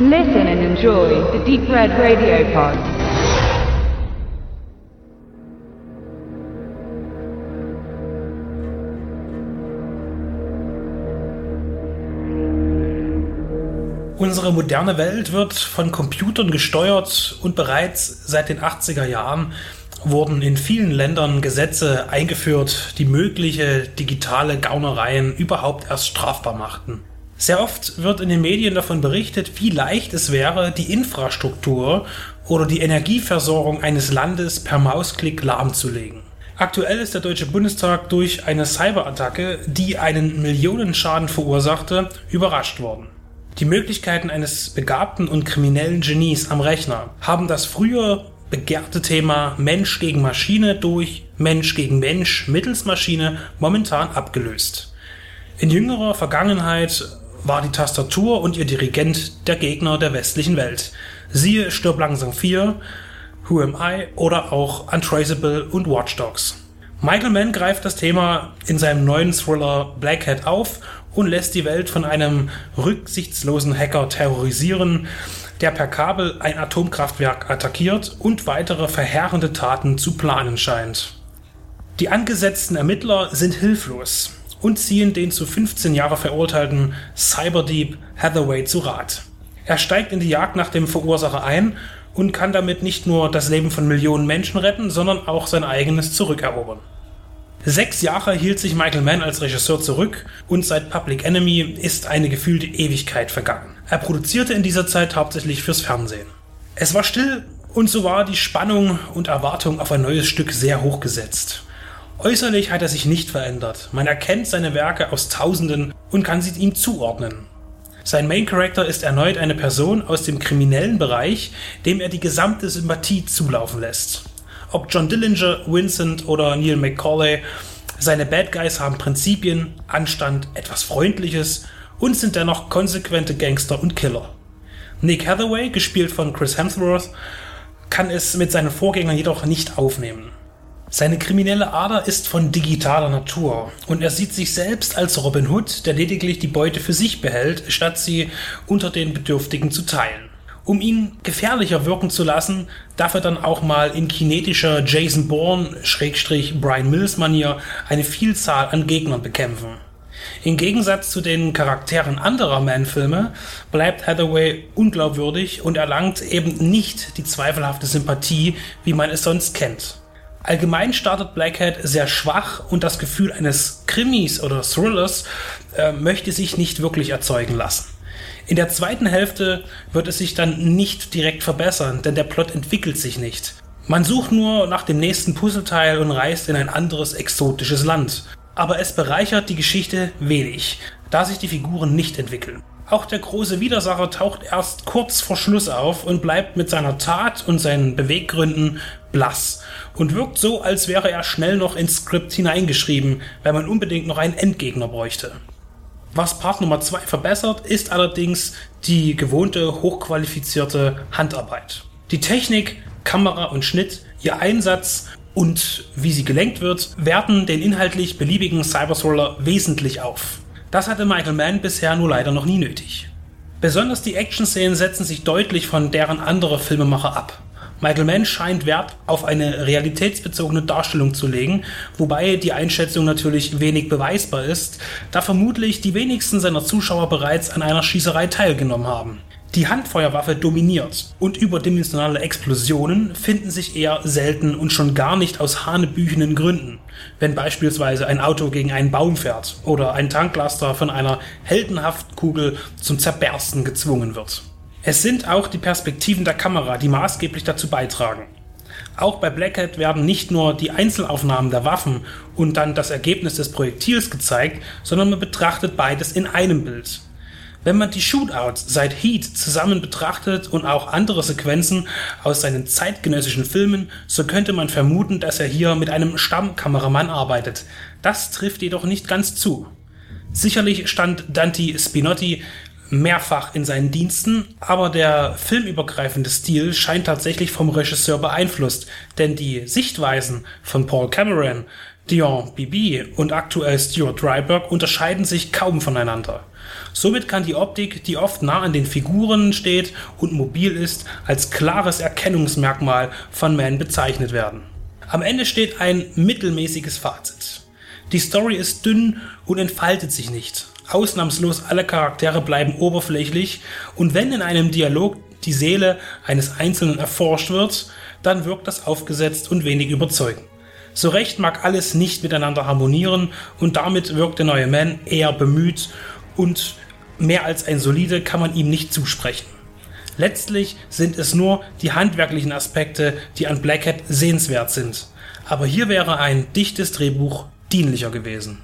Listen and enjoy the Deep Red Radio Pod. Unsere moderne Welt wird von Computern gesteuert und bereits seit den 80er Jahren wurden in vielen Ländern Gesetze eingeführt, die mögliche digitale Gaunereien überhaupt erst strafbar machten. Sehr oft wird in den Medien davon berichtet, wie leicht es wäre, die Infrastruktur oder die Energieversorgung eines Landes per Mausklick lahmzulegen. Aktuell ist der Deutsche Bundestag durch eine Cyberattacke, die einen Millionenschaden verursachte, überrascht worden. Die Möglichkeiten eines begabten und kriminellen Genies am Rechner haben das früher begehrte Thema Mensch gegen Maschine durch Mensch gegen Mensch mittels Maschine momentan abgelöst. In jüngerer Vergangenheit war die Tastatur und ihr Dirigent der Gegner der westlichen Welt. Siehe Stirb langsam 4, Who Am I oder auch Untraceable und Watch Dogs. Michael Mann greift das Thema in seinem neuen Thriller Black Hat auf und lässt die Welt von einem rücksichtslosen Hacker terrorisieren, der per Kabel ein Atomkraftwerk attackiert und weitere verheerende Taten zu planen scheint. Die angesetzten Ermittler sind hilflos und ziehen den zu 15 Jahre verurteilten Cyberdieb Hathaway zu Rat. Er steigt in die Jagd nach dem Verursacher ein und kann damit nicht nur das Leben von Millionen Menschen retten, sondern auch sein eigenes zurückerobern. Sechs Jahre hielt sich Michael Mann als Regisseur zurück und seit Public Enemy ist eine gefühlte Ewigkeit vergangen. Er produzierte in dieser Zeit hauptsächlich fürs Fernsehen. Es war still und so war die Spannung und Erwartung auf ein neues Stück sehr hoch gesetzt. Äußerlich hat er sich nicht verändert. Man erkennt seine Werke aus Tausenden und kann sie ihm zuordnen. Sein Main Character ist erneut eine Person aus dem kriminellen Bereich, dem er die gesamte Sympathie zulaufen lässt. Ob John Dillinger, Vincent oder Neil McCauley, seine Bad Guys haben Prinzipien, Anstand, etwas Freundliches und sind dennoch konsequente Gangster und Killer. Nick Hathaway, gespielt von Chris Hemsworth, kann es mit seinen Vorgängern jedoch nicht aufnehmen. Seine kriminelle Ader ist von digitaler Natur und er sieht sich selbst als Robin Hood, der lediglich die Beute für sich behält, statt sie unter den Bedürftigen zu teilen. Um ihn gefährlicher wirken zu lassen, darf er dann auch mal in kinetischer Jason Bourne, Schrägstrich Brian Mills Manier eine Vielzahl an Gegnern bekämpfen. Im Gegensatz zu den Charakteren anderer Man-Filme bleibt Hathaway unglaubwürdig und erlangt eben nicht die zweifelhafte Sympathie, wie man es sonst kennt. Allgemein startet Blackhead sehr schwach und das Gefühl eines Krimis oder Thrillers äh, möchte sich nicht wirklich erzeugen lassen. In der zweiten Hälfte wird es sich dann nicht direkt verbessern, denn der Plot entwickelt sich nicht. Man sucht nur nach dem nächsten Puzzleteil und reist in ein anderes exotisches Land. Aber es bereichert die Geschichte wenig, da sich die Figuren nicht entwickeln. Auch der große Widersacher taucht erst kurz vor Schluss auf und bleibt mit seiner Tat und seinen Beweggründen blass und wirkt so, als wäre er schnell noch ins Skript hineingeschrieben, weil man unbedingt noch einen Endgegner bräuchte. Was Part Nummer 2 verbessert, ist allerdings die gewohnte hochqualifizierte Handarbeit. Die Technik, Kamera und Schnitt, ihr Einsatz und wie sie gelenkt wird, werten den inhaltlich beliebigen Cyberthriller wesentlich auf. Das hatte Michael Mann bisher nur leider noch nie nötig. Besonders die Action-Szenen setzen sich deutlich von deren anderer Filmemacher ab. Michael Mann scheint Wert auf eine realitätsbezogene Darstellung zu legen, wobei die Einschätzung natürlich wenig beweisbar ist, da vermutlich die wenigsten seiner Zuschauer bereits an einer Schießerei teilgenommen haben. Die Handfeuerwaffe dominiert und überdimensionale Explosionen finden sich eher selten und schon gar nicht aus hanebüchenen Gründen, wenn beispielsweise ein Auto gegen einen Baum fährt oder ein Tanklaster von einer heldenhaften Kugel zum Zerbersten gezwungen wird. Es sind auch die Perspektiven der Kamera, die maßgeblich dazu beitragen. Auch bei Blackhead werden nicht nur die Einzelaufnahmen der Waffen und dann das Ergebnis des Projektils gezeigt, sondern man betrachtet beides in einem Bild. Wenn man die Shootouts seit Heat zusammen betrachtet und auch andere Sequenzen aus seinen zeitgenössischen Filmen, so könnte man vermuten, dass er hier mit einem Stammkameramann arbeitet. Das trifft jedoch nicht ganz zu. Sicherlich stand Dante Spinotti mehrfach in seinen Diensten, aber der filmübergreifende Stil scheint tatsächlich vom Regisseur beeinflusst, denn die Sichtweisen von Paul Cameron, Dion Bibi und aktuell Stuart Dryburgh unterscheiden sich kaum voneinander. Somit kann die Optik, die oft nah an den Figuren steht und mobil ist, als klares Erkennungsmerkmal von Man bezeichnet werden. Am Ende steht ein mittelmäßiges Fazit. Die Story ist dünn und entfaltet sich nicht. Ausnahmslos alle Charaktere bleiben oberflächlich und wenn in einem Dialog die Seele eines Einzelnen erforscht wird, dann wirkt das aufgesetzt und wenig überzeugend. So recht mag alles nicht miteinander harmonieren und damit wirkt der neue Man eher bemüht und mehr als ein solide kann man ihm nicht zusprechen. Letztlich sind es nur die handwerklichen Aspekte, die an Blackhead sehenswert sind. Aber hier wäre ein dichtes Drehbuch dienlicher gewesen.